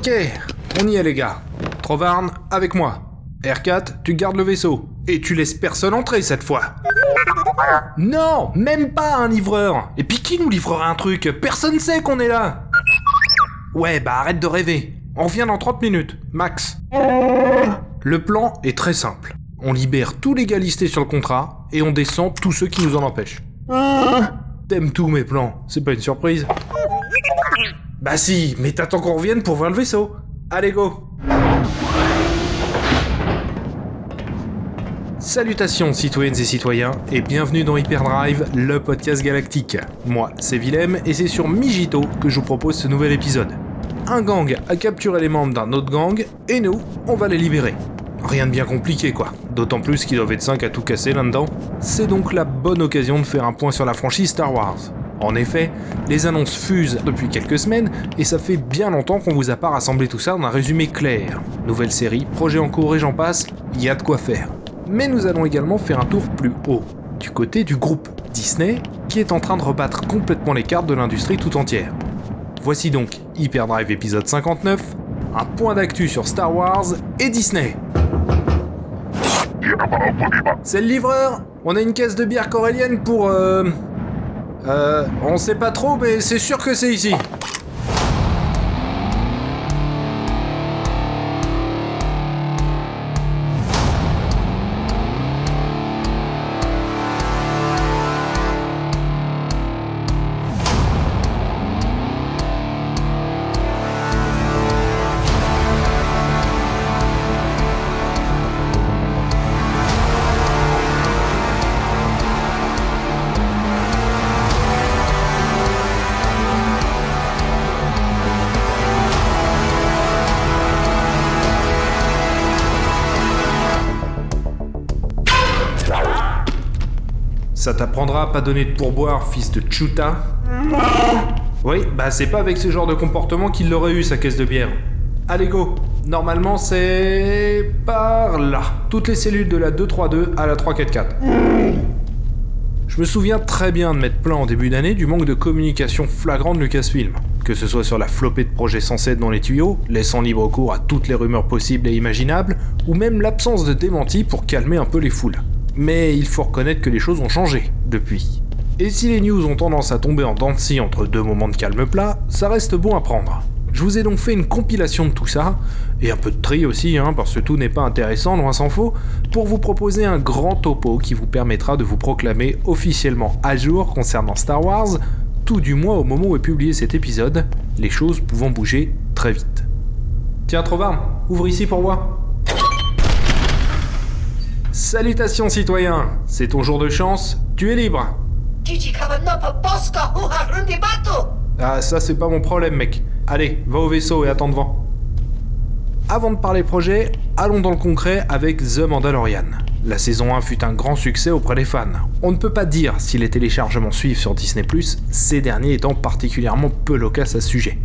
Ok, on y est les gars. Trovarne, avec moi. R4, tu gardes le vaisseau. Et tu laisses personne entrer cette fois. Non, même pas un livreur. Et puis qui nous livrera un truc? Personne sait qu'on est là. Ouais, bah arrête de rêver. On revient dans 30 minutes, max. Le plan est très simple. On libère tous les gars listés sur le contrat et on descend tous ceux qui nous en empêchent. T'aimes tous mes plans, c'est pas une surprise Bah si, mais t'attends qu'on revienne pour voir le vaisseau. Allez go Salutations citoyennes et citoyens et bienvenue dans Hyperdrive, le podcast galactique. Moi, c'est Willem et c'est sur Mijito que je vous propose ce nouvel épisode. Un gang a capturé les membres d'un autre gang et nous, on va les libérer. Rien de bien compliqué quoi, d'autant plus qu'ils doivent être 5 à tout casser là-dedans. C'est donc la bonne occasion de faire un point sur la franchise Star Wars. En effet, les annonces fusent depuis quelques semaines et ça fait bien longtemps qu'on vous a pas rassemblé tout ça dans un résumé clair. Nouvelle série, projet en cours et j'en passe, il y a de quoi faire. Mais nous allons également faire un tour plus haut, du côté du groupe Disney, qui est en train de rebattre complètement les cartes de l'industrie tout entière. Voici donc Hyperdrive épisode 59, un point d'actu sur Star Wars et Disney. C'est le livreur On a une caisse de bière corélienne pour... Euh... Euh... On sait pas trop, mais c'est sûr que c'est ici. Pas donner de pourboire, fils de Chuta Oui, bah c'est pas avec ce genre de comportement qu'il l'aurait eu, sa caisse de bière. Allez go Normalement c'est... par là. Toutes les cellules de la 232 à la 344. Je me souviens très bien de mettre plein en début d'année du manque de communication flagrant de Lucasfilm. Que ce soit sur la flopée de projets censés être dans les tuyaux, laissant libre cours à toutes les rumeurs possibles et imaginables, ou même l'absence de démenti pour calmer un peu les foules. Mais il faut reconnaître que les choses ont changé depuis. Et si les news ont tendance à tomber en dents de scie entre deux moments de calme plat, ça reste bon à prendre. Je vous ai donc fait une compilation de tout ça, et un peu de tri aussi, hein, parce que tout n'est pas intéressant, loin s'en faut, pour vous proposer un grand topo qui vous permettra de vous proclamer officiellement à jour concernant Star Wars, tout du moins au moment où est publié cet épisode, les choses pouvant bouger très vite. Tiens, Trovarne, ouvre ici pour moi. Salutations citoyens, c'est ton jour de chance, tu es libre. Ah ça c'est pas mon problème mec. Allez, va au vaisseau et attends devant. Avant de parler projet, allons dans le concret avec The Mandalorian. La saison 1 fut un grand succès auprès des fans. On ne peut pas dire si les téléchargements suivent sur Disney ⁇ ces derniers étant particulièrement peu loquaces à ce sujet.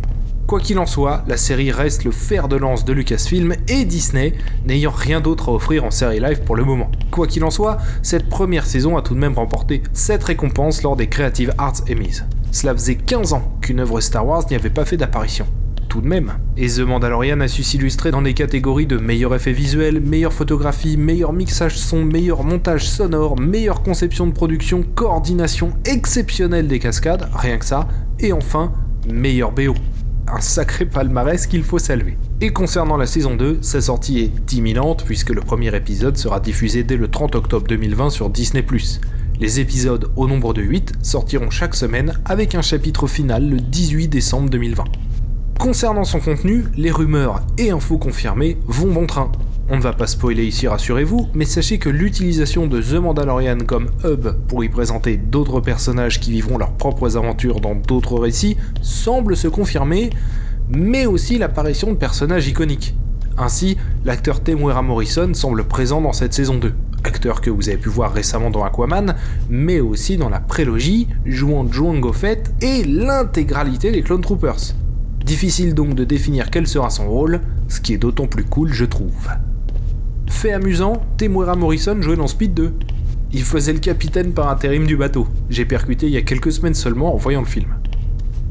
Quoi qu'il en soit, la série reste le fer de lance de Lucasfilm et Disney, n'ayant rien d'autre à offrir en série live pour le moment. Quoi qu'il en soit, cette première saison a tout de même remporté 7 récompenses lors des Creative Arts Emmys. Cela faisait 15 ans qu'une œuvre Star Wars n'y avait pas fait d'apparition. Tout de même. Et The Mandalorian a su s'illustrer dans les catégories de meilleur effet visuel, meilleure photographie, meilleur mixage son, meilleur montage sonore, meilleure conception de production, coordination exceptionnelle des cascades, rien que ça, et enfin, meilleur BO un sacré palmarès qu'il faut saluer. Et concernant la saison 2, sa sortie est imminente puisque le premier épisode sera diffusé dès le 30 octobre 2020 sur Disney ⁇ Les épisodes au nombre de 8 sortiront chaque semaine avec un chapitre final le 18 décembre 2020. Concernant son contenu, les rumeurs et infos confirmées vont bon train. On ne va pas spoiler ici, rassurez-vous, mais sachez que l'utilisation de The Mandalorian comme hub pour y présenter d'autres personnages qui vivront leurs propres aventures dans d'autres récits semble se confirmer, mais aussi l'apparition de personnages iconiques. Ainsi, l'acteur Temuera Morrison semble présent dans cette saison 2, acteur que vous avez pu voir récemment dans Aquaman, mais aussi dans la prélogie, jouant Joango Fett et l'intégralité des Clone Troopers. Difficile donc de définir quel sera son rôle, ce qui est d'autant plus cool je trouve. Fait amusant, Temuera Morrison jouait dans Speed 2. Il faisait le capitaine par intérim du bateau. J'ai percuté il y a quelques semaines seulement en voyant le film.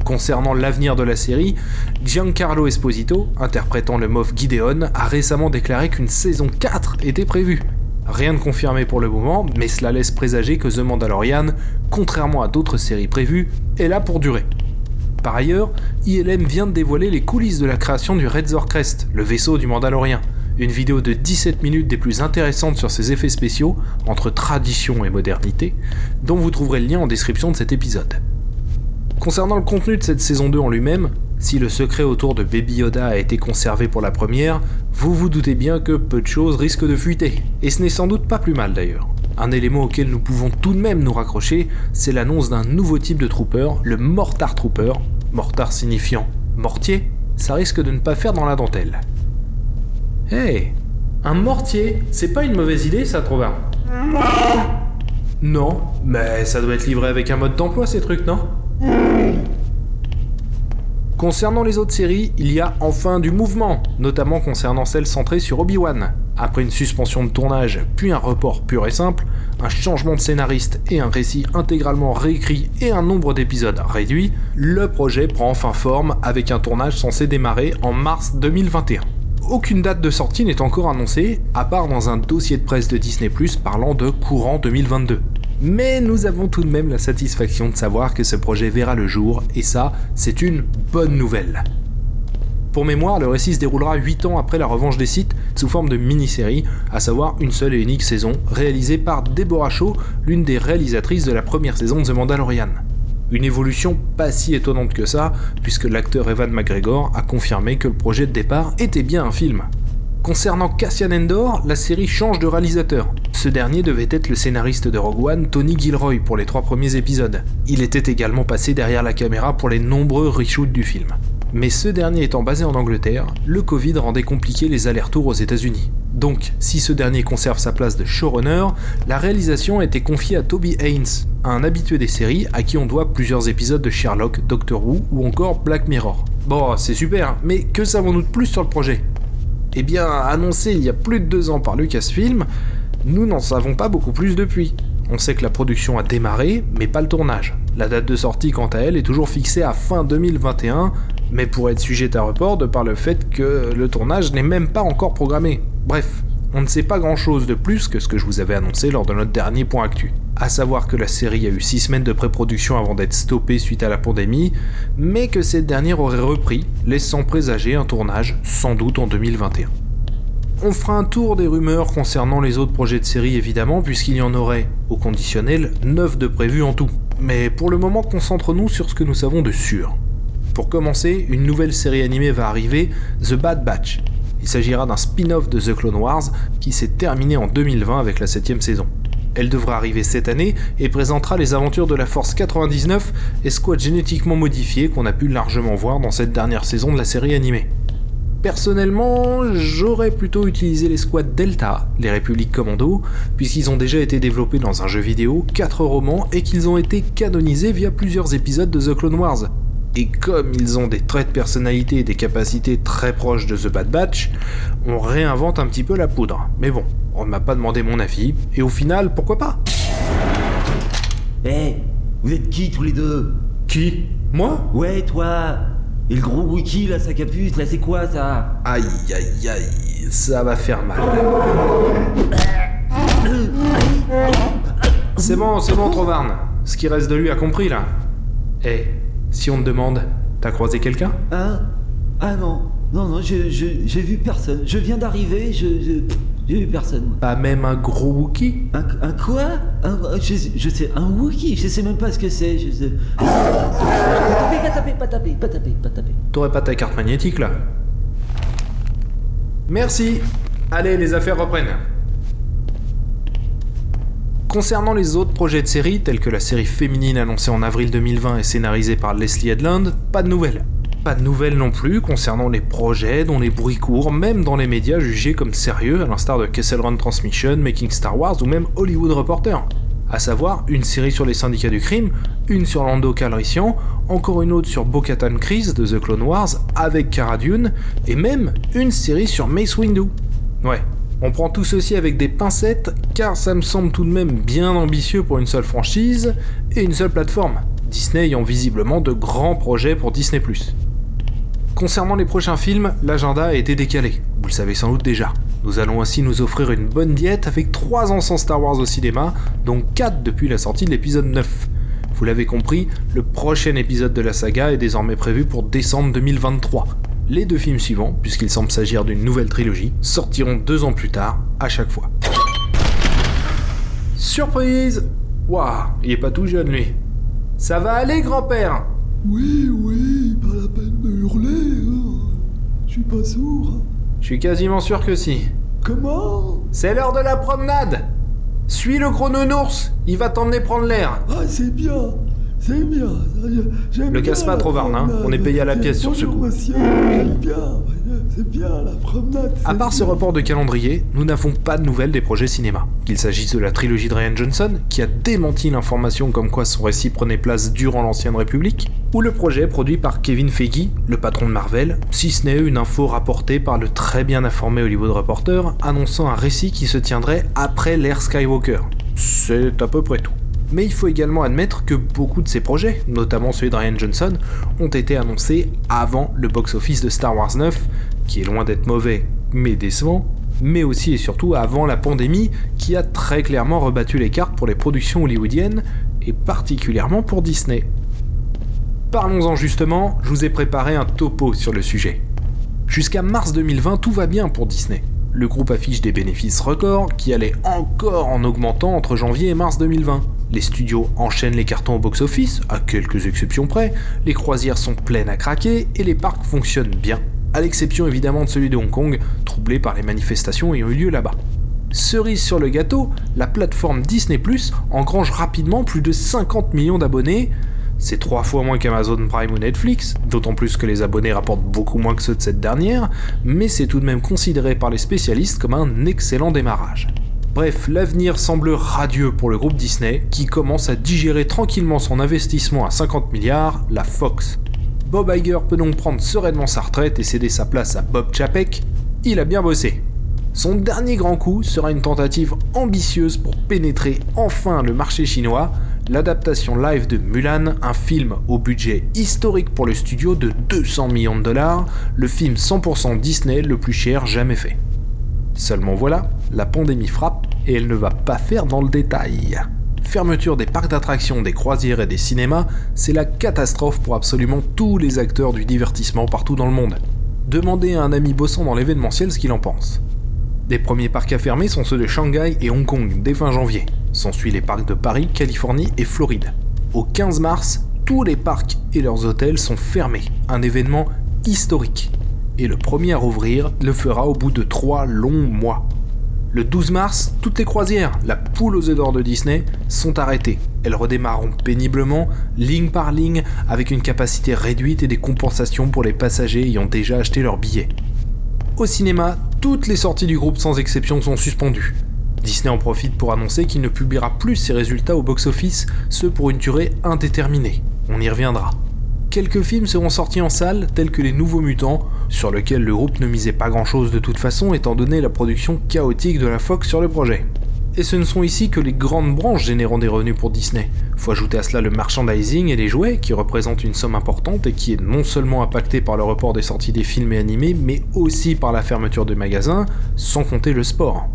Concernant l'avenir de la série, Giancarlo Esposito, interprétant le Moff Gideon, a récemment déclaré qu'une saison 4 était prévue. Rien de confirmé pour le moment, mais cela laisse présager que The Mandalorian, contrairement à d'autres séries prévues, est là pour durer. Par ailleurs, ILM vient de dévoiler les coulisses de la création du Red Crest, le vaisseau du Mandalorien. Une vidéo de 17 minutes des plus intéressantes sur ses effets spéciaux, entre tradition et modernité, dont vous trouverez le lien en description de cet épisode. Concernant le contenu de cette saison 2 en lui-même, si le secret autour de Baby Yoda a été conservé pour la première, vous vous doutez bien que peu de choses risquent de fuiter. Et ce n'est sans doute pas plus mal d'ailleurs. Un élément auquel nous pouvons tout de même nous raccrocher, c'est l'annonce d'un nouveau type de trooper, le Mortar Trooper. Mortar signifiant mortier, ça risque de ne pas faire dans la dentelle. Hey Un mortier C'est pas une mauvaise idée ça, Trovin Non, mais ça doit être livré avec un mode d'emploi ces trucs, non? Concernant les autres séries, il y a enfin du mouvement, notamment concernant celle centrée sur Obi-Wan. Après une suspension de tournage, puis un report pur et simple, un changement de scénariste et un récit intégralement réécrit et un nombre d'épisodes réduit, le projet prend enfin forme avec un tournage censé démarrer en mars 2021. Aucune date de sortie n'est encore annoncée, à part dans un dossier de presse de Disney ⁇ parlant de courant 2022. Mais nous avons tout de même la satisfaction de savoir que ce projet verra le jour, et ça, c'est une bonne nouvelle. Pour mémoire, le récit se déroulera 8 ans après la revanche des sites, sous forme de mini-série, à savoir une seule et unique saison, réalisée par Deborah Shaw, l'une des réalisatrices de la première saison de The Mandalorian. Une évolution pas si étonnante que ça, puisque l'acteur Evan McGregor a confirmé que le projet de départ était bien un film. Concernant Cassian Endor, la série change de réalisateur. Ce dernier devait être le scénariste de Rogue One, Tony Gilroy, pour les trois premiers épisodes. Il était également passé derrière la caméra pour les nombreux reshoots du film. Mais ce dernier étant basé en Angleterre, le Covid rendait compliqué les allers-retours aux États-Unis. Donc, si ce dernier conserve sa place de showrunner, la réalisation a été confiée à Toby Haynes, un habitué des séries à qui on doit plusieurs épisodes de Sherlock, Doctor Who ou encore Black Mirror. Bon, c'est super, mais que savons-nous de plus sur le projet? Eh bien, annoncé il y a plus de deux ans par Lucasfilm, nous n'en savons pas beaucoup plus depuis. On sait que la production a démarré, mais pas le tournage. La date de sortie, quant à elle, est toujours fixée à fin 2021, mais pourrait être sujette à report de par le fait que le tournage n'est même pas encore programmé. Bref, on ne sait pas grand chose de plus que ce que je vous avais annoncé lors de notre dernier point actu. À savoir que la série a eu 6 semaines de pré-production avant d'être stoppée suite à la pandémie, mais que cette dernière aurait repris, laissant présager un tournage sans doute en 2021. On fera un tour des rumeurs concernant les autres projets de série évidemment, puisqu'il y en aurait, au conditionnel, 9 de prévus en tout. Mais pour le moment, concentrons-nous sur ce que nous savons de sûr. Pour commencer, une nouvelle série animée va arriver, The Bad Batch, il s'agira d'un spin-off de The Clone Wars qui s'est terminé en 2020 avec la 7ème saison. Elle devra arriver cette année et présentera les aventures de la Force 99, escouade génétiquement modifiée qu'on a pu largement voir dans cette dernière saison de la série animée. Personnellement, j'aurais plutôt utilisé l'escouade Delta, les Républiques Commando, puisqu'ils ont déjà été développés dans un jeu vidéo, 4 romans et qu'ils ont été canonisés via plusieurs épisodes de The Clone Wars. Et comme ils ont des traits de personnalité et des capacités très proches de The Bad Batch, on réinvente un petit peu la poudre. Mais bon, on ne m'a pas demandé mon avis, et au final, pourquoi pas? Eh, vous êtes qui tous les deux? Qui? Moi? Ouais, toi Et le gros wiki là, sa capuce, là, c'est quoi ça? Aïe aïe aïe, ça va faire mal. C'est bon, c'est bon, Trovarne. Ce qui reste de lui a compris là. Eh, si on te demande, t'as croisé quelqu'un? Hein? Ah non, non, non, je- je- j'ai vu personne. Je viens d'arriver, je, j'ai vu personne. Pas même un gros Wookie Un, un quoi? Un, je, je sais, un Wookie, je sais même pas ce que c'est. Je sais... Pas taper, pas taper, pas taper, pas taper, pas taper. T'aurais pas ta carte magnétique là? Merci Allez, les affaires reprennent. Concernant les autres projets de série, tels que la série féminine annoncée en avril 2020 et scénarisée par Leslie Headland, pas de nouvelles. Pas de nouvelles non plus concernant les projets dont les bruits courent, même dans les médias jugés comme sérieux, à l'instar de Kessel Run Transmission, Making Star Wars ou même Hollywood Reporter. À savoir une série sur les syndicats du crime, une sur Lando Calrissian, encore une autre sur Bo-Katan Kryze de The Clone Wars avec Cara Dune, et même une série sur Mace Windu. Ouais, on prend tout ceci avec des pincettes, car ça me semble tout de même bien ambitieux pour une seule franchise et une seule plateforme. Disney ayant visiblement de grands projets pour Disney ⁇ Concernant les prochains films, l'agenda a été décalé, vous le savez sans doute déjà. Nous allons ainsi nous offrir une bonne diète avec 3 ans sans Star Wars au cinéma, dont 4 depuis la sortie de l'épisode 9. Vous l'avez compris, le prochain épisode de la saga est désormais prévu pour décembre 2023. Les deux films suivants, puisqu'il semble s'agir d'une nouvelle trilogie, sortiront deux ans plus tard, à chaque fois. Surprise Waouh, il est pas tout jeune lui. Ça va aller, grand-père? Oui, oui, pas la peine de hurler. Hein. Je suis pas sourd. Hein. Je suis quasiment sûr que si. Comment? C'est l'heure de la promenade suis le gros nounours, il va t'emmener prendre l'air. Ah, c'est bien, c'est bien. Le casse pas trop, Varne, hein. on est payé à la pièce sur ce coup. J'aime bien, c'est bien la promenade. À part ce report de calendrier, nous n'avons pas de nouvelles des projets cinéma. Qu'il s'agisse de la trilogie de Ryan Johnson, qui a démenti l'information comme quoi son récit prenait place durant l'Ancienne République, ou le projet produit par Kevin Feige, le patron de Marvel, si ce n'est une info rapportée par le très bien informé Hollywood Reporter annonçant un récit qui se tiendrait après l'ère Skywalker. C'est à peu près tout. Mais il faut également admettre que beaucoup de ces projets, notamment celui de Ryan Johnson, ont été annoncés avant le box-office de Star Wars 9, qui est loin d'être mauvais mais décevant, mais aussi et surtout avant la pandémie qui a très clairement rebattu les cartes pour les productions hollywoodiennes et particulièrement pour Disney. Parlons-en justement, je vous ai préparé un topo sur le sujet. Jusqu'à mars 2020, tout va bien pour Disney. Le groupe affiche des bénéfices records qui allaient encore en augmentant entre janvier et mars 2020. Les studios enchaînent les cartons au box-office, à quelques exceptions près, les croisières sont pleines à craquer et les parcs fonctionnent bien, à l'exception évidemment de celui de Hong Kong, troublé par les manifestations ayant eu lieu là-bas. Cerise sur le gâteau, la plateforme Disney Plus engrange rapidement plus de 50 millions d'abonnés. C'est trois fois moins qu'Amazon Prime ou Netflix, d'autant plus que les abonnés rapportent beaucoup moins que ceux de cette dernière, mais c'est tout de même considéré par les spécialistes comme un excellent démarrage. Bref, l'avenir semble radieux pour le groupe Disney, qui commence à digérer tranquillement son investissement à 50 milliards, la Fox. Bob Iger peut donc prendre sereinement sa retraite et céder sa place à Bob Chapek. Il a bien bossé. Son dernier grand coup sera une tentative ambitieuse pour pénétrer enfin le marché chinois, l'adaptation live de Mulan, un film au budget historique pour le studio de 200 millions de dollars, le film 100% Disney le plus cher jamais fait. Seulement voilà, la pandémie frappe et elle ne va pas faire dans le détail. Fermeture des parcs d'attractions, des croisières et des cinémas, c'est la catastrophe pour absolument tous les acteurs du divertissement partout dans le monde. Demandez à un ami bossant dans l'événementiel ce qu'il en pense. Des premiers parcs à fermer sont ceux de Shanghai et Hong Kong dès fin janvier. S'ensuit les parcs de Paris, Californie et Floride. Au 15 mars, tous les parcs et leurs hôtels sont fermés, un événement historique et le premier à rouvrir le fera au bout de trois longs mois. Le 12 mars, toutes les croisières, la poule aux œufs d'or de Disney, sont arrêtées. Elles redémarreront péniblement, ligne par ligne, avec une capacité réduite et des compensations pour les passagers ayant déjà acheté leurs billets. Au cinéma, toutes les sorties du groupe sans exception sont suspendues. Disney en profite pour annoncer qu'il ne publiera plus ses résultats au box-office, ce pour une durée indéterminée. On y reviendra. Quelques films seront sortis en salle, tels que Les Nouveaux Mutants, sur lequel le groupe ne misait pas grand chose de toute façon étant donné la production chaotique de la Fox sur le projet. Et ce ne sont ici que les grandes branches générant des revenus pour Disney. Faut ajouter à cela le merchandising et les jouets, qui représentent une somme importante et qui est non seulement impacté par le report des sorties des films et animés, mais aussi par la fermeture de magasins, sans compter le sport.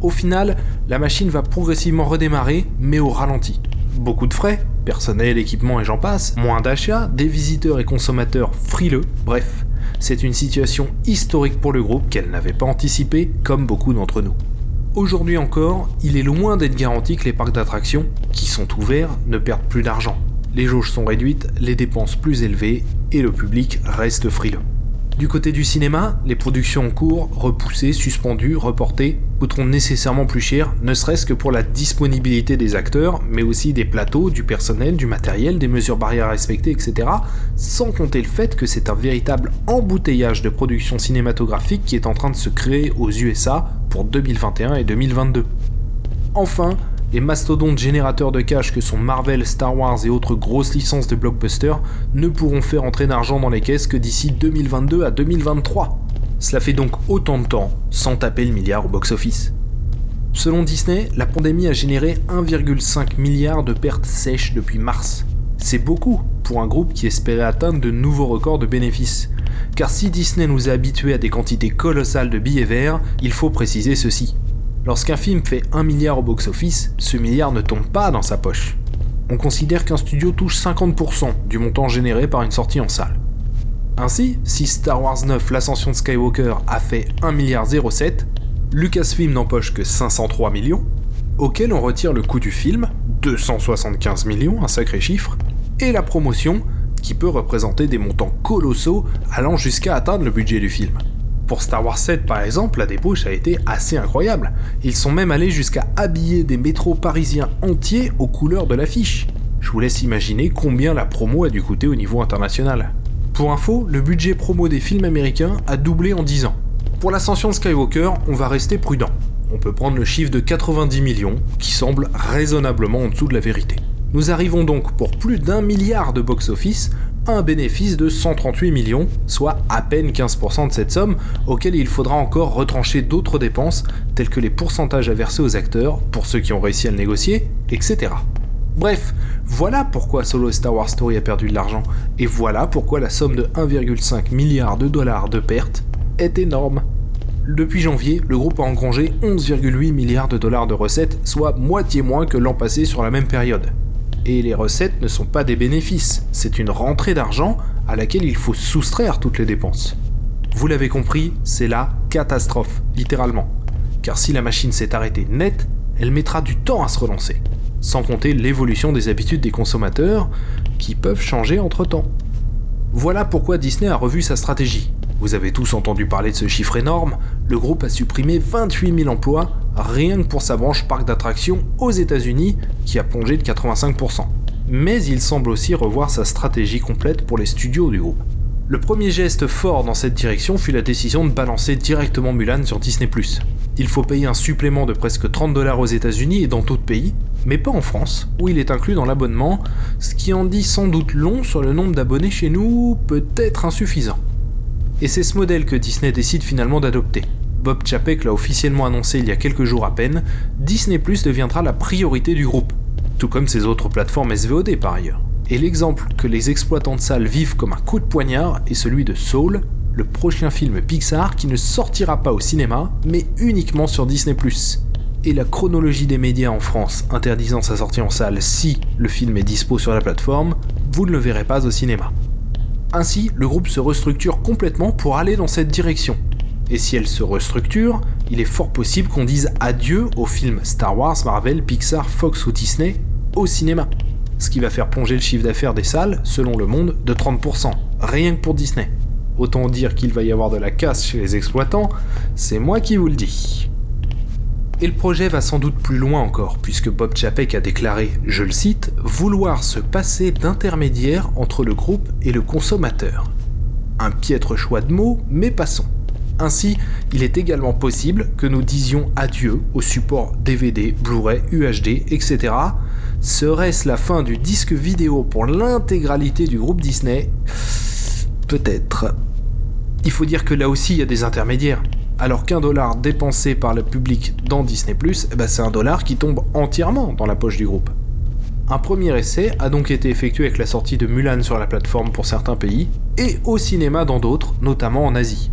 Au final, la machine va progressivement redémarrer, mais au ralenti. Beaucoup de frais, personnel, équipement et j'en passe, moins d'achats, des visiteurs et consommateurs frileux, bref, c'est une situation historique pour le groupe qu'elle n'avait pas anticipée, comme beaucoup d'entre nous. Aujourd'hui encore, il est loin d'être garanti que les parcs d'attractions, qui sont ouverts, ne perdent plus d'argent. Les jauges sont réduites, les dépenses plus élevées, et le public reste frileux. Du côté du cinéma, les productions en cours, repoussées, suspendues, reportées, coûteront nécessairement plus cher, ne serait-ce que pour la disponibilité des acteurs, mais aussi des plateaux, du personnel, du matériel, des mesures barrières à respecter, etc. Sans compter le fait que c'est un véritable embouteillage de production cinématographique qui est en train de se créer aux USA pour 2021 et 2022. Enfin, les mastodontes générateurs de cash que sont Marvel, Star Wars et autres grosses licences de blockbusters ne pourront faire entrer d'argent dans les caisses que d'ici 2022 à 2023. Cela fait donc autant de temps sans taper le milliard au box-office. Selon Disney, la pandémie a généré 1,5 milliard de pertes sèches depuis mars. C'est beaucoup pour un groupe qui espérait atteindre de nouveaux records de bénéfices. Car si Disney nous a habitués à des quantités colossales de billets verts, il faut préciser ceci. Lorsqu'un film fait 1 milliard au box-office, ce milliard ne tombe pas dans sa poche. On considère qu'un studio touche 50% du montant généré par une sortie en salle. Ainsi, si Star Wars 9 L'Ascension de Skywalker a fait 1 milliard 07, Lucasfilm n'empoche que 503 millions, auquel on retire le coût du film, 275 millions, un sacré chiffre, et la promotion, qui peut représenter des montants colossaux allant jusqu'à atteindre le budget du film. Pour Star Wars 7 par exemple, la débauche a été assez incroyable. Ils sont même allés jusqu'à habiller des métros parisiens entiers aux couleurs de l'affiche. Je vous laisse imaginer combien la promo a dû coûter au niveau international. Pour info, le budget promo des films américains a doublé en 10 ans. Pour l'ascension de Skywalker, on va rester prudent. On peut prendre le chiffre de 90 millions, qui semble raisonnablement en dessous de la vérité. Nous arrivons donc pour plus d'un milliard de box-office un bénéfice de 138 millions, soit à peine 15% de cette somme, auquel il faudra encore retrancher d'autres dépenses, telles que les pourcentages à verser aux acteurs, pour ceux qui ont réussi à le négocier, etc. Bref, voilà pourquoi Solo Star Wars Story a perdu de l'argent, et voilà pourquoi la somme de 1,5 milliard de dollars de pertes est énorme. Depuis janvier, le groupe a engrangé 11,8 milliards de dollars de recettes, soit moitié moins que l'an passé sur la même période. Et les recettes ne sont pas des bénéfices, c'est une rentrée d'argent à laquelle il faut soustraire toutes les dépenses. Vous l'avez compris, c'est la catastrophe, littéralement. Car si la machine s'est arrêtée net, elle mettra du temps à se relancer. Sans compter l'évolution des habitudes des consommateurs, qui peuvent changer entre temps. Voilà pourquoi Disney a revu sa stratégie. Vous avez tous entendu parler de ce chiffre énorme, le groupe a supprimé 28 000 emplois rien que pour sa branche parc d'attractions aux États-Unis qui a plongé de 85%. Mais il semble aussi revoir sa stratégie complète pour les studios du groupe. Le premier geste fort dans cette direction fut la décision de balancer directement Mulan sur Disney ⁇ Il faut payer un supplément de presque 30 dollars aux États-Unis et dans d'autres pays, mais pas en France, où il est inclus dans l'abonnement, ce qui en dit sans doute long sur le nombre d'abonnés chez nous, peut-être insuffisant. Et c'est ce modèle que Disney décide finalement d'adopter. Bob Chapek l'a officiellement annoncé il y a quelques jours à peine, Disney Plus deviendra la priorité du groupe, tout comme ses autres plateformes SVOD par ailleurs. Et l'exemple que les exploitants de salles vivent comme un coup de poignard est celui de Soul, le prochain film Pixar qui ne sortira pas au cinéma, mais uniquement sur Disney ⁇ et la chronologie des médias en France interdisant sa sortie en salle si le film est dispo sur la plateforme, vous ne le verrez pas au cinéma. Ainsi, le groupe se restructure complètement pour aller dans cette direction, et si elle se restructure, il est fort possible qu'on dise adieu aux films Star Wars, Marvel, Pixar, Fox ou Disney au cinéma. Ce qui va faire plonger le chiffre d'affaires des salles, selon le monde, de 30%, rien que pour Disney. Autant dire qu'il va y avoir de la casse chez les exploitants, c'est moi qui vous le dis. Et le projet va sans doute plus loin encore, puisque Bob Chapek a déclaré, je le cite, vouloir se passer d'intermédiaire entre le groupe et le consommateur. Un piètre choix de mots, mais passons. Ainsi, il est également possible que nous disions adieu au support DVD, Blu-ray, UHD, etc. Serait-ce la fin du disque vidéo pour l'intégralité du groupe Disney? Peut-être. Il faut dire que là aussi il y a des intermédiaires. Alors qu'un dollar dépensé par le public dans Disney ⁇ eh ben c'est un dollar qui tombe entièrement dans la poche du groupe. Un premier essai a donc été effectué avec la sortie de Mulan sur la plateforme pour certains pays, et au cinéma dans d'autres, notamment en Asie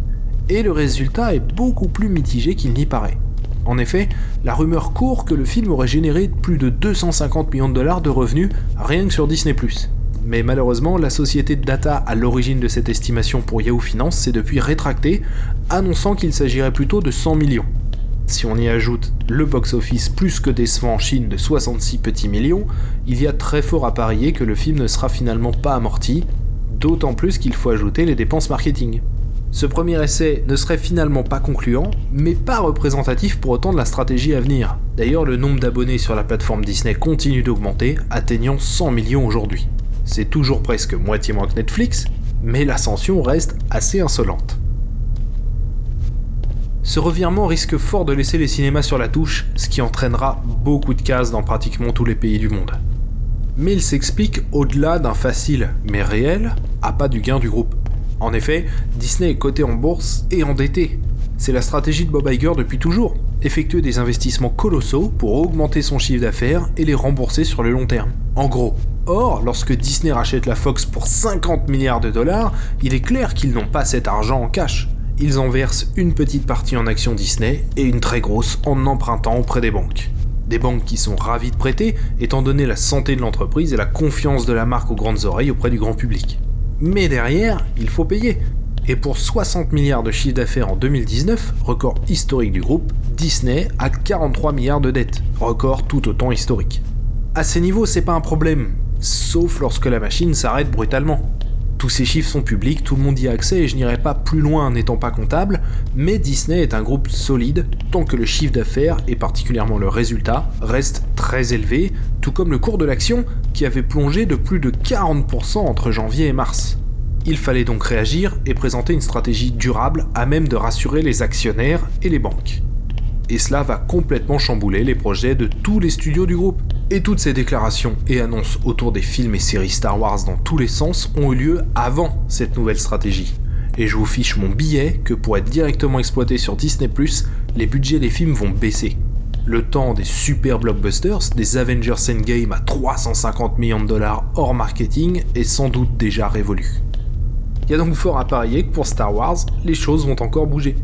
et le résultat est beaucoup plus mitigé qu'il n'y paraît. En effet, la rumeur court que le film aurait généré plus de 250 millions de dollars de revenus rien que sur Disney ⁇ mais malheureusement, la société de data à l'origine de cette estimation pour Yahoo Finance s'est depuis rétractée, annonçant qu'il s'agirait plutôt de 100 millions. Si on y ajoute le box-office plus que décevant en Chine de 66 petits millions, il y a très fort à parier que le film ne sera finalement pas amorti, d'autant plus qu'il faut ajouter les dépenses marketing. Ce premier essai ne serait finalement pas concluant, mais pas représentatif pour autant de la stratégie à venir. D'ailleurs, le nombre d'abonnés sur la plateforme Disney continue d'augmenter, atteignant 100 millions aujourd'hui. C'est toujours presque moitié moins que Netflix, mais l'ascension reste assez insolente. Ce revirement risque fort de laisser les cinémas sur la touche, ce qui entraînera beaucoup de cases dans pratiquement tous les pays du monde. Mais il s'explique au-delà d'un facile, mais réel, à pas du gain du groupe. En effet, Disney est coté en bourse et endetté. C'est la stratégie de Bob Iger depuis toujours. effectuer des investissements colossaux pour augmenter son chiffre d'affaires et les rembourser sur le long terme. En gros. Or, lorsque Disney rachète la Fox pour 50 milliards de dollars, il est clair qu'ils n'ont pas cet argent en cash. Ils en versent une petite partie en actions Disney et une très grosse en empruntant auprès des banques. Des banques qui sont ravies de prêter, étant donné la santé de l'entreprise et la confiance de la marque aux grandes oreilles auprès du grand public. Mais derrière, il faut payer. Et pour 60 milliards de chiffre d'affaires en 2019, record historique du groupe, Disney a 43 milliards de dettes, record tout autant historique. À ces niveaux, c'est pas un problème, sauf lorsque la machine s'arrête brutalement. Tous ces chiffres sont publics, tout le monde y a accès et je n'irai pas plus loin n'étant pas comptable, mais Disney est un groupe solide tant que le chiffre d'affaires et particulièrement le résultat reste très élevé, tout comme le cours de l'action qui avait plongé de plus de 40% entre janvier et mars. Il fallait donc réagir et présenter une stratégie durable à même de rassurer les actionnaires et les banques et cela va complètement chambouler les projets de tous les studios du groupe. Et toutes ces déclarations et annonces autour des films et séries Star Wars dans tous les sens ont eu lieu avant cette nouvelle stratégie. Et je vous fiche mon billet que pour être directement exploité sur Disney ⁇ les budgets des films vont baisser. Le temps des super blockbusters, des Avengers Endgame à 350 millions de dollars hors marketing est sans doute déjà révolu. Il y a donc fort à parier que pour Star Wars, les choses vont encore bouger.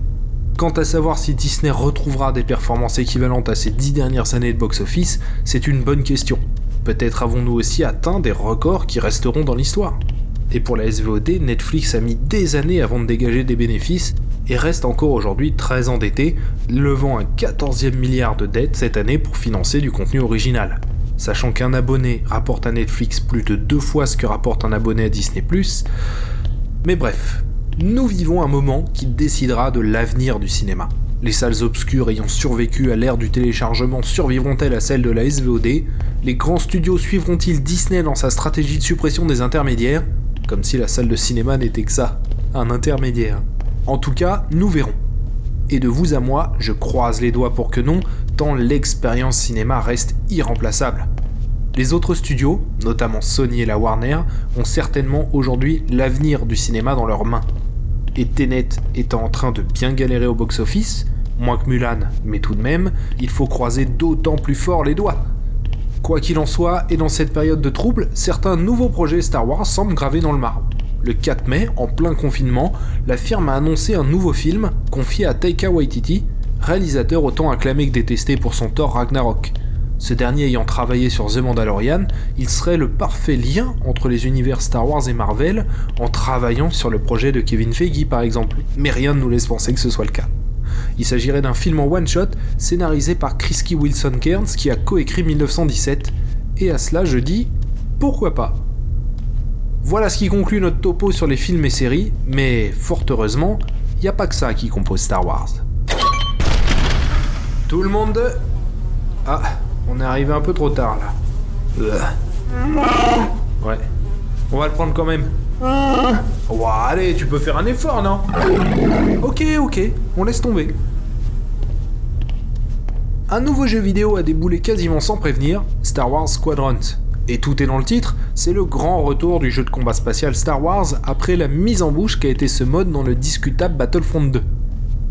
Quant à savoir si Disney retrouvera des performances équivalentes à ses dix dernières années de box-office, c'est une bonne question. Peut-être avons-nous aussi atteint des records qui resteront dans l'histoire. Et pour la SVOD, Netflix a mis des années avant de dégager des bénéfices et reste encore aujourd'hui très endetté, levant un 14e milliard de dettes cette année pour financer du contenu original. Sachant qu'un abonné rapporte à Netflix plus de deux fois ce que rapporte un abonné à Disney ⁇ Mais bref, nous vivons un moment qui décidera de l'avenir du cinéma. Les salles obscures ayant survécu à l'ère du téléchargement survivront-elles à celle de la SVOD Les grands studios suivront-ils Disney dans sa stratégie de suppression des intermédiaires? Comme si la salle de cinéma n'était que ça, un intermédiaire. En tout cas, nous verrons. Et de vous à moi, je croise les doigts pour que non, tant l'expérience cinéma reste irremplaçable. Les autres studios, notamment Sony et la Warner, ont certainement aujourd'hui l'avenir du cinéma dans leurs mains et Tenet étant en train de bien galérer au box-office, moins que Mulan, mais tout de même, il faut croiser d'autant plus fort les doigts. Quoi qu'il en soit, et dans cette période de trouble, certains nouveaux projets Star Wars semblent gravés dans le marbre. Le 4 mai, en plein confinement, la firme a annoncé un nouveau film confié à Taika Waititi, réalisateur autant acclamé que détesté pour son Thor Ragnarok. Ce dernier ayant travaillé sur The Mandalorian, il serait le parfait lien entre les univers Star Wars et Marvel en travaillant sur le projet de Kevin Feige par exemple, mais rien ne nous laisse penser que ce soit le cas. Il s'agirait d'un film en one-shot scénarisé par Krisky Wilson Cairns qui a coécrit 1917, et à cela je dis pourquoi pas? Voilà ce qui conclut notre topo sur les films et séries, mais fort heureusement, il n'y a pas que ça qui compose Star Wars. Tout le monde Ah, on est arrivé un peu trop tard là. Ouais. On va le prendre quand même. Oh, allez, tu peux faire un effort, non? Ok, ok, on laisse tomber. Un nouveau jeu vidéo a déboulé quasiment sans prévenir, Star Wars Squadrons. Et tout est dans le titre, c'est le grand retour du jeu de combat spatial Star Wars après la mise en bouche qu'a été ce mode dans le discutable Battlefront 2.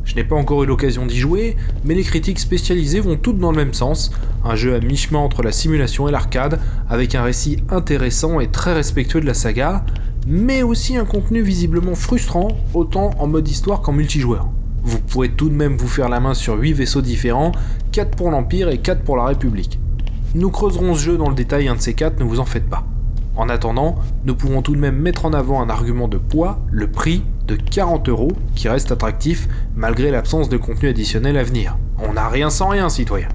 Je n'ai pas encore eu l'occasion d'y jouer, mais les critiques spécialisées vont toutes dans le même sens, un jeu à mi-chemin entre la simulation et l'arcade, avec un récit intéressant et très respectueux de la saga, mais aussi un contenu visiblement frustrant, autant en mode histoire qu'en multijoueur. Vous pourrez tout de même vous faire la main sur 8 vaisseaux différents, 4 pour l'Empire et 4 pour la République. Nous creuserons ce jeu dans le détail un de ces 4, ne vous en faites pas. En attendant, nous pouvons tout de même mettre en avant un argument de poids, le prix de 40 euros, qui reste attractif malgré l'absence de contenu additionnel à venir. On n'a rien sans rien, citoyen.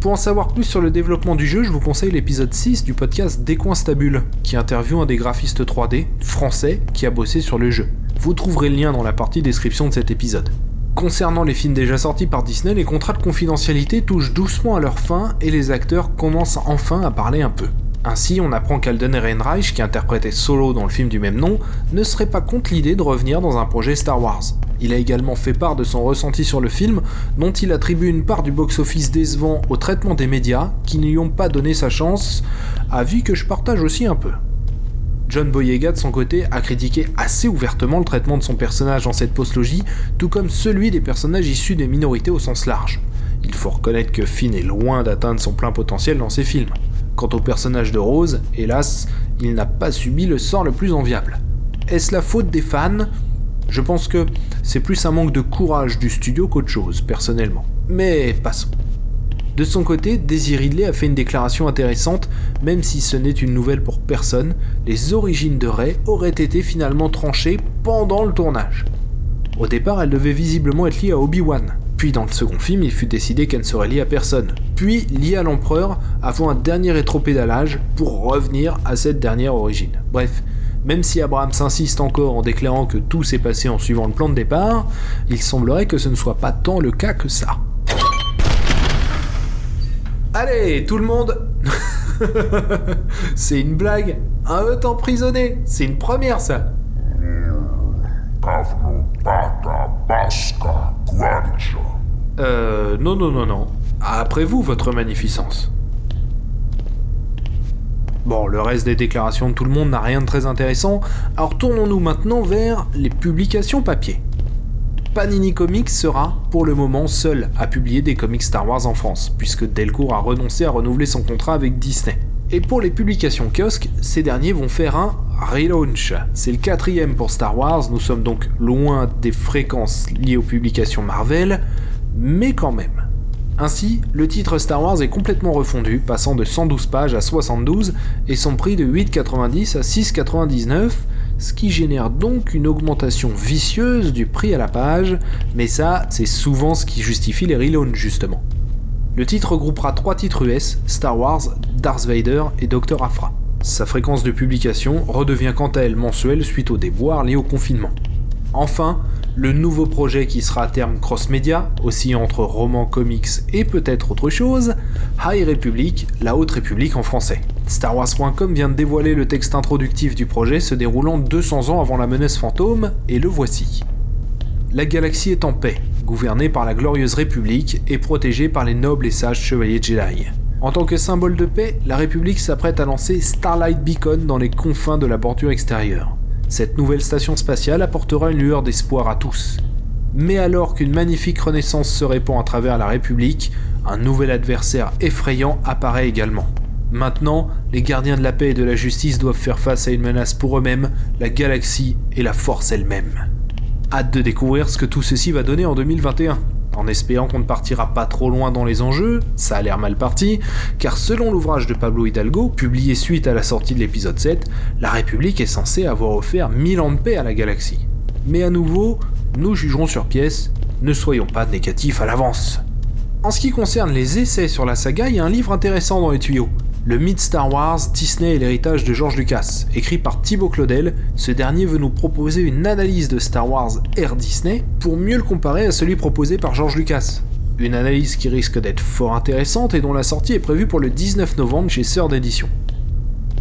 Pour en savoir plus sur le développement du jeu, je vous conseille l'épisode 6 du podcast Décoinstabule, qui interviewe un des graphistes 3D français qui a bossé sur le jeu. Vous trouverez le lien dans la partie description de cet épisode. Concernant les films déjà sortis par Disney, les contrats de confidentialité touchent doucement à leur fin et les acteurs commencent enfin à parler un peu. Ainsi, on apprend qu'Alden Ehrenreich, qui interprétait Solo dans le film du même nom, ne serait pas contre l'idée de revenir dans un projet Star Wars. Il a également fait part de son ressenti sur le film, dont il attribue une part du box-office décevant au traitement des médias, qui ne lui ont pas donné sa chance, avis que je partage aussi un peu. John Boyega, de son côté, a critiqué assez ouvertement le traitement de son personnage dans cette postlogie, tout comme celui des personnages issus des minorités au sens large. Il faut reconnaître que Finn est loin d'atteindre son plein potentiel dans ses films. Quant au personnage de Rose, hélas, il n'a pas subi le sort le plus enviable. Est-ce la faute des fans? Je pense que c'est plus un manque de courage du studio qu'autre chose, personnellement. Mais passons. De son côté, Daisy Ridley a fait une déclaration intéressante, même si ce n'est une nouvelle pour personne, les origines de Rey auraient été finalement tranchées pendant le tournage. Au départ, elle devait visiblement être liée à Obi-Wan, puis dans le second film, il fut décidé qu'elle ne serait liée à personne, puis liée à l'empereur avant un dernier rétropédalage pour revenir à cette dernière origine. Bref, même si Abraham s'insiste encore en déclarant que tout s'est passé en suivant le plan de départ, il semblerait que ce ne soit pas tant le cas que ça. Allez, tout le monde C'est une blague Un œuf emprisonné C'est une première, ça Euh... Non, non, non, non. Après vous, votre magnificence. Bon, le reste des déclarations de tout le monde n'a rien de très intéressant, alors tournons-nous maintenant vers les publications papier. Panini Comics sera, pour le moment, seul à publier des comics Star Wars en France, puisque Delcourt a renoncé à renouveler son contrat avec Disney. Et pour les publications kiosques, ces derniers vont faire un relaunch. C'est le quatrième pour Star Wars, nous sommes donc loin des fréquences liées aux publications Marvel, mais quand même. Ainsi, le titre Star Wars est complètement refondu, passant de 112 pages à 72 et son prix de 8,90 à 6,99, ce qui génère donc une augmentation vicieuse du prix à la page, mais ça, c'est souvent ce qui justifie les relaunchs justement. Le titre regroupera trois titres US, Star Wars, Darth Vader et Dr. Afra. Sa fréquence de publication redevient quant à elle mensuelle suite aux déboires liés au confinement. Enfin, le nouveau projet qui sera à terme cross-média, aussi entre romans, comics et peut-être autre chose, High Republic, la Haute République en français. Star Wars.com vient de dévoiler le texte introductif du projet se déroulant 200 ans avant la menace fantôme, et le voici. La galaxie est en paix, gouvernée par la glorieuse République et protégée par les nobles et sages chevaliers Jedi. En tant que symbole de paix, la République s'apprête à lancer Starlight Beacon dans les confins de la bordure extérieure. Cette nouvelle station spatiale apportera une lueur d'espoir à tous. Mais alors qu'une magnifique renaissance se répand à travers la République, un nouvel adversaire effrayant apparaît également. Maintenant, les gardiens de la paix et de la justice doivent faire face à une menace pour eux-mêmes, la galaxie et la force elle-même. Hâte de découvrir ce que tout ceci va donner en 2021 en espérant qu'on ne partira pas trop loin dans les enjeux, ça a l'air mal parti, car selon l'ouvrage de Pablo Hidalgo, publié suite à la sortie de l'épisode 7, la République est censée avoir offert 1000 ans de paix à la galaxie. Mais à nouveau, nous jugerons sur pièce, ne soyons pas négatifs à l'avance. En ce qui concerne les essais sur la saga, il y a un livre intéressant dans les tuyaux, le mythe Star Wars, Disney et l'héritage de George Lucas, écrit par Thibaut Claudel, ce dernier veut nous proposer une analyse de Star Wars Air Disney pour mieux le comparer à celui proposé par George Lucas. Une analyse qui risque d'être fort intéressante et dont la sortie est prévue pour le 19 novembre chez Sœur d'édition.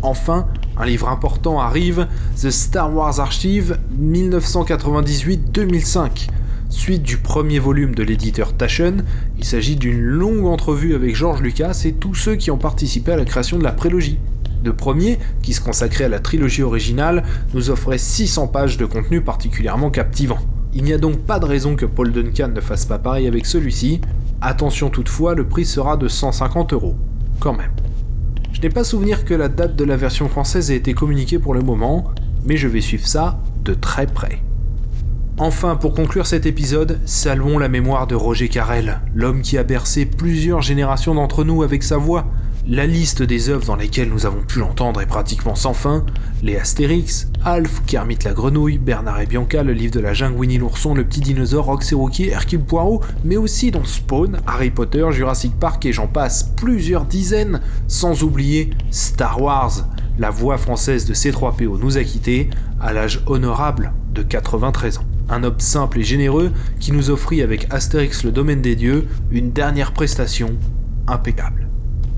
Enfin, un livre important arrive, The Star Wars Archive 1998-2005, Suite du premier volume de l'éditeur Taschen, il s'agit d'une longue entrevue avec George Lucas et tous ceux qui ont participé à la création de la prélogie. Le premier, qui se consacrait à la trilogie originale, nous offrait 600 pages de contenu particulièrement captivant. Il n'y a donc pas de raison que Paul Duncan ne fasse pas pareil avec celui-ci. Attention toutefois, le prix sera de 150 euros. Quand même. Je n'ai pas souvenir que la date de la version française ait été communiquée pour le moment, mais je vais suivre ça de très près. Enfin, pour conclure cet épisode, saluons la mémoire de Roger Carrel, l'homme qui a bercé plusieurs générations d'entre nous avec sa voix. La liste des œuvres dans lesquelles nous avons pu l'entendre est pratiquement sans fin. Les Astérix, Alf, Kermit la grenouille, Bernard et Bianca, le livre de la jungle, l'ourson, le petit dinosaure, Rox et Hercule Poirot, mais aussi dans Spawn, Harry Potter, Jurassic Park et j'en passe plusieurs dizaines, sans oublier Star Wars. La voix française de C3PO nous a quittés à l'âge honorable de 93 ans un homme simple et généreux qui nous offrit avec Astérix le domaine des dieux une dernière prestation impeccable.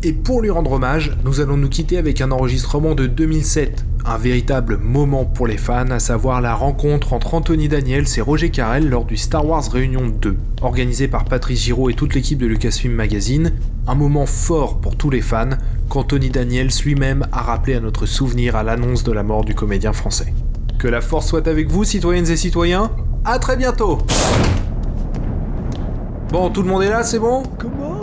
Et pour lui rendre hommage, nous allons nous quitter avec un enregistrement de 2007, un véritable moment pour les fans, à savoir la rencontre entre Anthony Daniels et Roger Carrel lors du Star Wars Réunion 2, organisé par Patrice Giraud et toute l'équipe de Lucasfilm Magazine, un moment fort pour tous les fans, qu'Anthony Daniels lui-même a rappelé à notre souvenir à l'annonce de la mort du comédien français. Que la force soit avec vous, citoyennes et citoyens. À très bientôt Bon, tout le monde est là, c'est bon? Comment?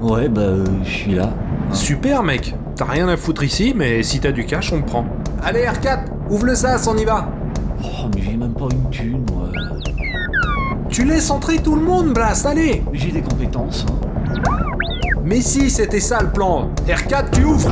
Ouais, bah, euh, je suis là. Super, mec. T'as rien à foutre ici, mais si t'as du cash, on le prend. Allez, R4, ouvre le sas, on y va. Oh, mais j'ai même pas une thune, moi. Tu laisses entrer tout le monde, Blast, allez J'ai des compétences. hein. Mais si, c'était ça le plan. R4, tu ouvres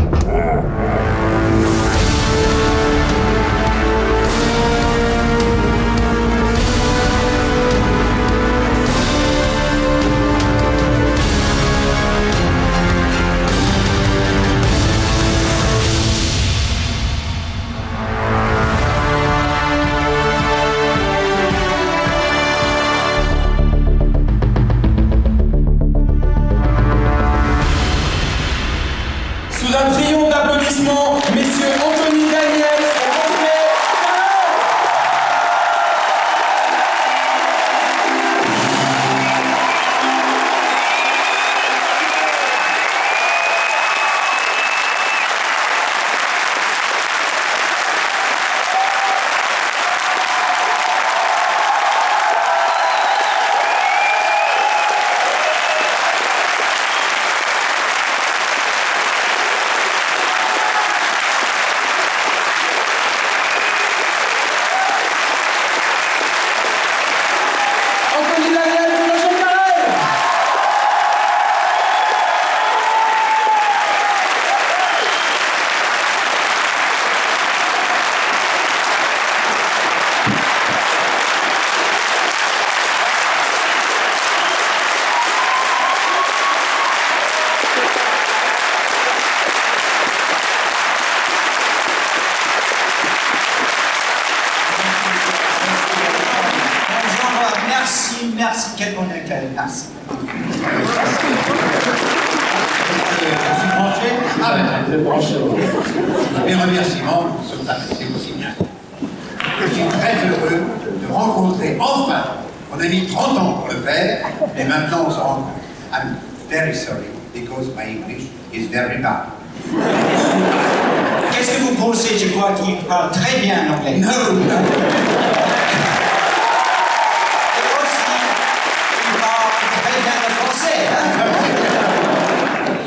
bien le français. hein.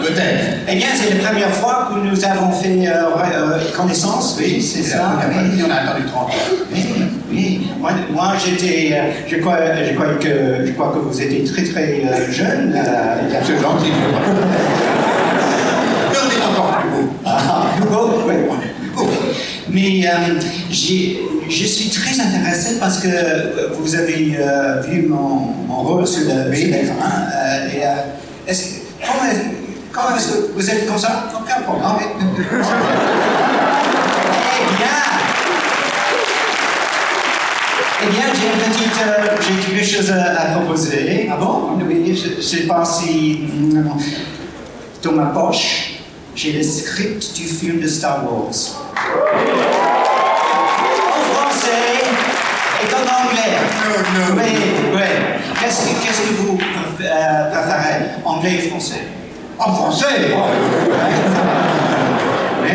Peut-être. Eh bien, c'est la première fois que nous avons fait euh, euh, connaissance, oui, c'est ça. oui. qu'on a attendu 30 ans. Oui, oui. Moi, moi, j'étais, euh, je crois, je crois que, je crois que vous étiez très très euh, jeune. euh, C'est gentil. Mais on est encore plus beau. Ah, Hugo, oui. On est plus beau. Mais euh, je suis très intéressé parce que euh, vous avez euh, vu mon, mon rôle sur l'écran. que- comment, comment est-ce que vous êtes comme ça? Aucun programme? Eh bien, eh bien, j'ai une petite, euh, j'ai quelque chose à, proposer. Ah bon? Je ne sais pas si mm, dans ma poche, j'ai le script du film de Star Wars. En français et en anglais. Oui, oui. Qu'est-ce que, vous euh, préférez, anglais et français? En français oui.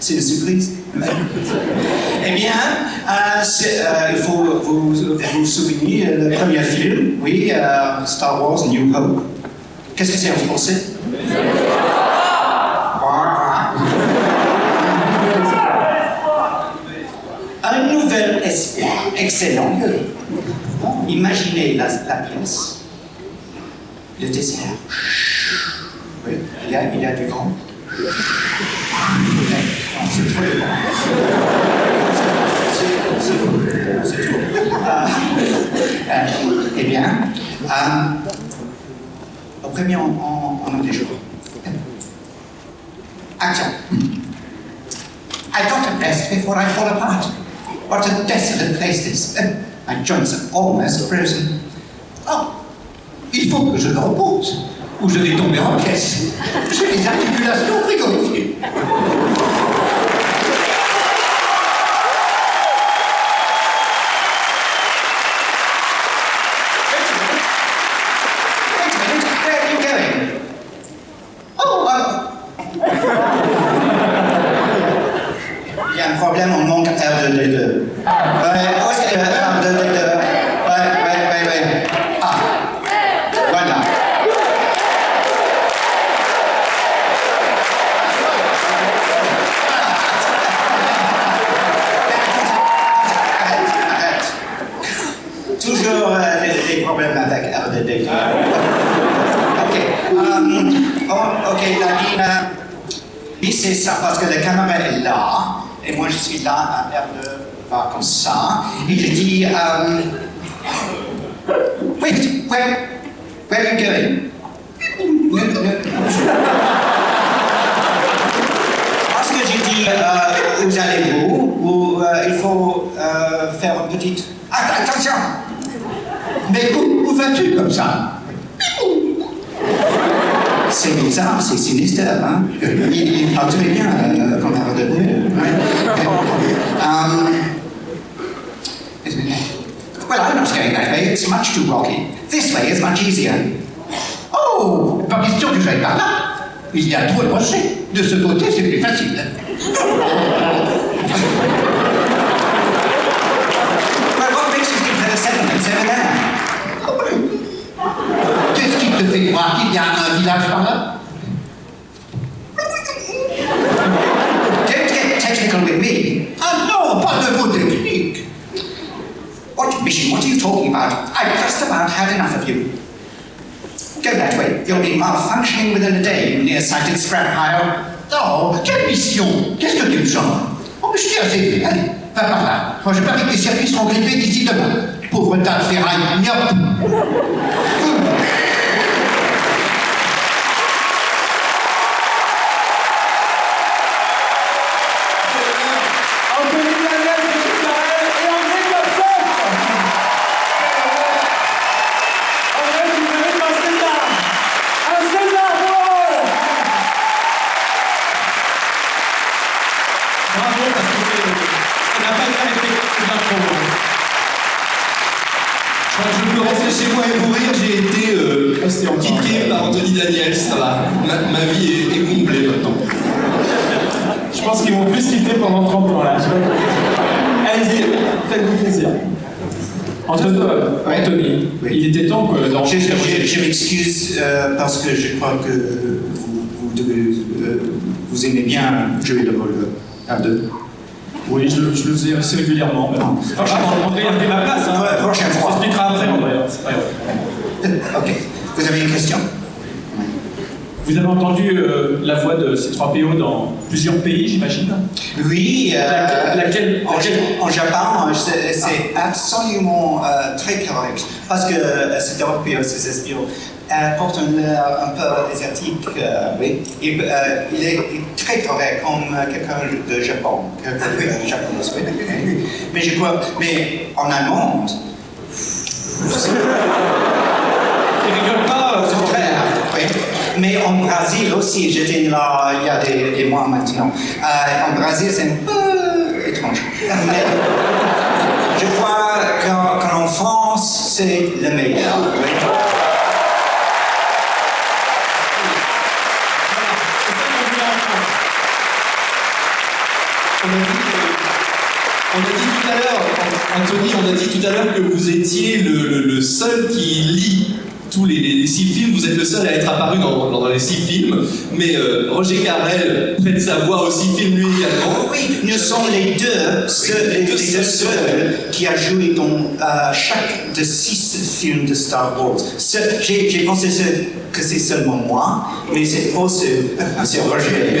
C'est une surprise. eh bien, euh, euh, il faut vous, vous souvenir le premier film, oui, euh, Star Wars New Hope. Qu'est-ce que c'est en français Un nouvel Excellent. Imaginez la, la pièce, le désert. Oui, il y a, il y a du vent. C'est trop. C'est- euh, eh bien, euh, au premier, on, on, on des jours. Action. I got a rest before I fall apart. What a desolate place this. My joints are almost frozen. Oh, il faut que je me repose, ou je vais tomber en pièces. J'ai les articulations frigorifiées. Oui, c'est ça, parce que la caméra est là, et moi je suis là, à R2 va comme ça, et je dis, um, wait, where, where are you going? Parce que j'ai dit, euh, où allez-vous? Ou euh, il faut euh, faire une petite... Att- attention! Mais où, où vas-tu comme ça? C'est bizarre, c'est sinistre, hein il, parle très bien euh, comme un de deux. Um, well, I'm not going that way. It's much too rocky. This way is much easier. Oh, pas question que j'aille par là. Il y a trop de rochers. De ce côté, c'est plus facile. Well, what makes you think that a settlement's over there? Croire qu'il y a un village par là Don't get technical with me. Ah non, pas de mots techniques. What mission? What are you talking about? I've just about had enough of you. Go that way. You'll be malfunctioning within a day, you nearsighted scrap pile. Non, quelle mission Qu'est-ce que tu me changes Oh, je suis assez. Allez, va par là. Moi, je parie que les circuits seront grippés d'ici demain. Pauvre tas de ferraille, myope. Assez régulièrement. mais- Ah, André, a pris ma place. Hein. Ouais, prochaine fois. On s'expliquera après, André. hein, c'est pas grave. Ok. Vous avez une question? Vous avez entendu euh, la voix de ces trois PO dans plusieurs pays, j'imagine? Oui. euh, Laquelle- en, laquelle- en Japon, c'est c'est absolument euh, très correct. Parce que euh, ces Européens, ces espions, euh, portent un air un peu asiatique. euh, oui. Euh, il est très correct comme euh, quelqu'un de Japon. quelqu'un de oui. Mais je crois. Mais en allemand, Il rigole pas. Au euh, contraire, oui. Mais en Brésil aussi, j'étais là il y a des, des mois maintenant. Euh, en Brésil, c'est un peu étrange. Mais je crois qu'en France, c'est le meilleur. oui. On a dit, euh, on a dit tout à l'heure, Anthony, on a dit tout à l'heure que vous étiez le, le- le seul qui lit tous les, six films. Vous êtes le seul à être apparu dans, dans- dans les six films. Mais euh, Roger Carrel prête sa voix aux six films lui également. Oui, nous sommes les deux, seuls, les, deux les deux seuls. seuls qui a joué dans euh, chaque de six films de Star Wars. J'ai pensé que c'est seulement moi, mais c'est c'est c'est Roger.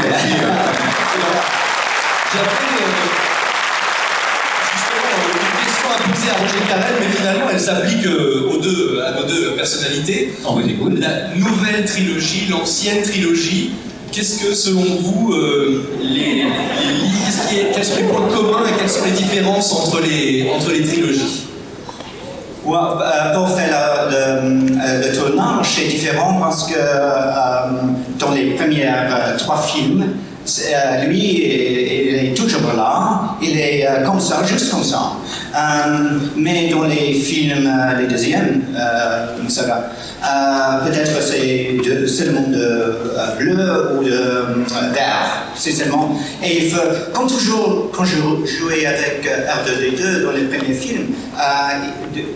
J'avais euh, justement euh, question à Roger Carrel, mais finalement elle s'applique euh, aux deux, à nos deux personnalités. La nouvelle trilogie, l'ancienne trilogie. Qu'est-ce que, selon vous, euh, les, les lignes- qu'est-ce qui est- quels sont les points communs et quelles sont les différences entre les, entre les trilogies? Ouais, euh, pour faire le, le- euh, le tournage, c'est différent parce que euh, dans les premiers euh, trois films, lui, il est toujours là, il est comme ça, juste comme ça. Euh, mais dans les films, euh, les deuxièmes, saga, euh, peut-être c'est seulement de bleu ou de vert, c'est seulement. Et comme toujours, quand je jouais avec euh, R2D2 dans les premiers films,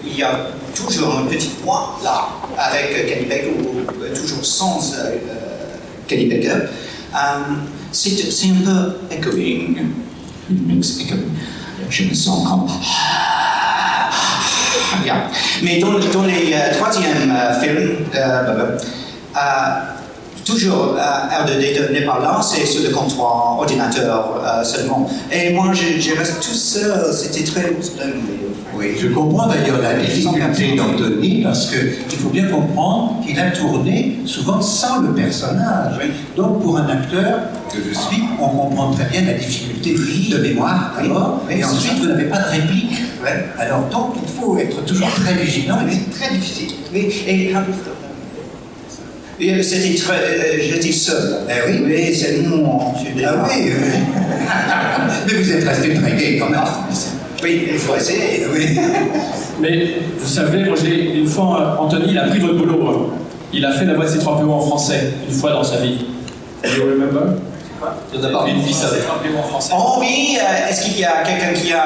il y a toujours un petit point là, avec Baker ou toujours sans. Euh, c'est un peu echoing. Mix echoing. Je me sens comme. Yeah. Mais dans, dans les euh, troisièmes euh, Toujours, euh, R2D2 n'est pas là, c'est sur le comptoir ordinateur euh, seulement. Et moi, je, je reste tout seul, c'était très Oui, je comprends d'ailleurs la difficulté d'Anthony parce qu'il faut bien comprendre qu'il a tourné souvent sans le personnage. Donc pour un acteur que je suis, on comprend très bien la difficulté de mémoire d'abord, Oui, et ensuite vous n'avez pas de réplique. Alors donc il faut être toujours très vigilant et c'est très difficile. Oui, et et c'était très. euh, J'étais seul. Eh oui. Oui, c'est suis Ah oui, oui. Mais vous êtes resté très gai quand même. Oui, il faut essayer. Oui. Mais vous savez, Roger, une fois, Anthony, il a pris votre boulot. hein. Il a fait la voix de C3PO en français, une fois dans sa vie. You remember Il y en a pas une vie, ça. C3PO en français. Oh oui, euh, est-ce qu'il y a quelqu'un qui a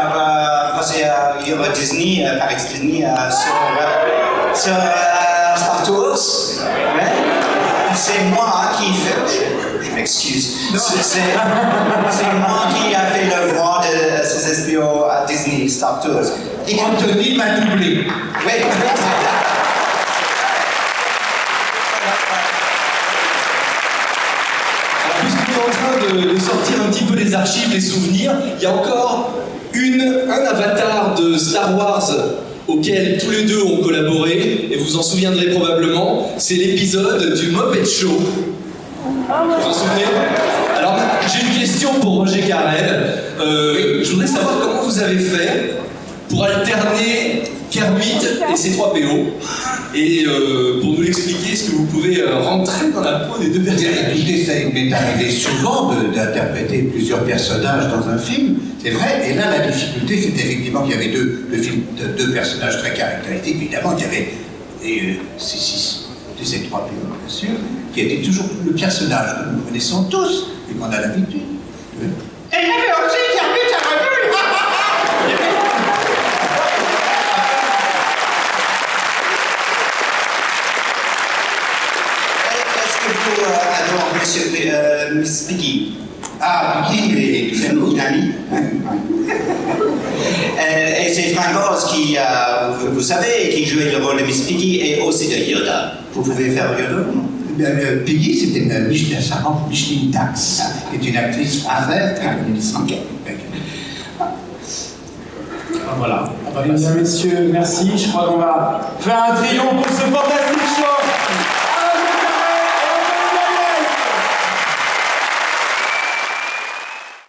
euh, passé à aura Disney, euh, Paris Disney, euh, sur, euh, sur euh, Star Tours? Ouais. C'est moi qui fait. Je, je m'excuse. C'est moi qui a fait la voix de ces espions à Disney, Star Tours. Et Anthony m'a doublé. Oui. Alors, puisqu'on est en train de, de sortir un petit peu les archives, les souvenirs, il y a encore une, un avatar de Star Wars auquel tous les deux ont collaboré, et vous en souviendrez probablement, c'est l'épisode du Muppet Show. Vous vous en souvenez? Alors, j'ai une question pour Roger Carrel. Euh, je voudrais savoir comment vous avez fait pour alterner Kermit et ses 3 PO. Et euh, pour nous l'expliquer, est-ce que vous pouvez euh, rentrer dans la peau des deux personnages? Écoutez, ça m'est arrivé souvent d'interpréter plusieurs personnages dans un film, c'est vrai. Et là, la difficulté, c'était effectivement qu'il y avait deux, deux, personnages très caractéristiques. Évidemment, il y avait et, euh, ces six, ces trois films, bien sûr, qui étaient toujours le personnage que nous connaissons tous et qu'on a l'habitude. Et il y avait aussi à Est-ce que vous euh, Monsieur Miss Ah, Piggy, mais C'est une amie. Euh, et c'est qui, euh, vous, savez, qui jouait le rôle de Miss Piggy et aussi de Yoda. Vous pouvez faire Yoda Euh, euh, Piggy, c'était une Micheline, Micheline Dax, qui est une actrice française ici. Ah, Voilà. Eh bien, messieurs, merci. Je crois qu'on va faire un triomphe pour ce fantastique show.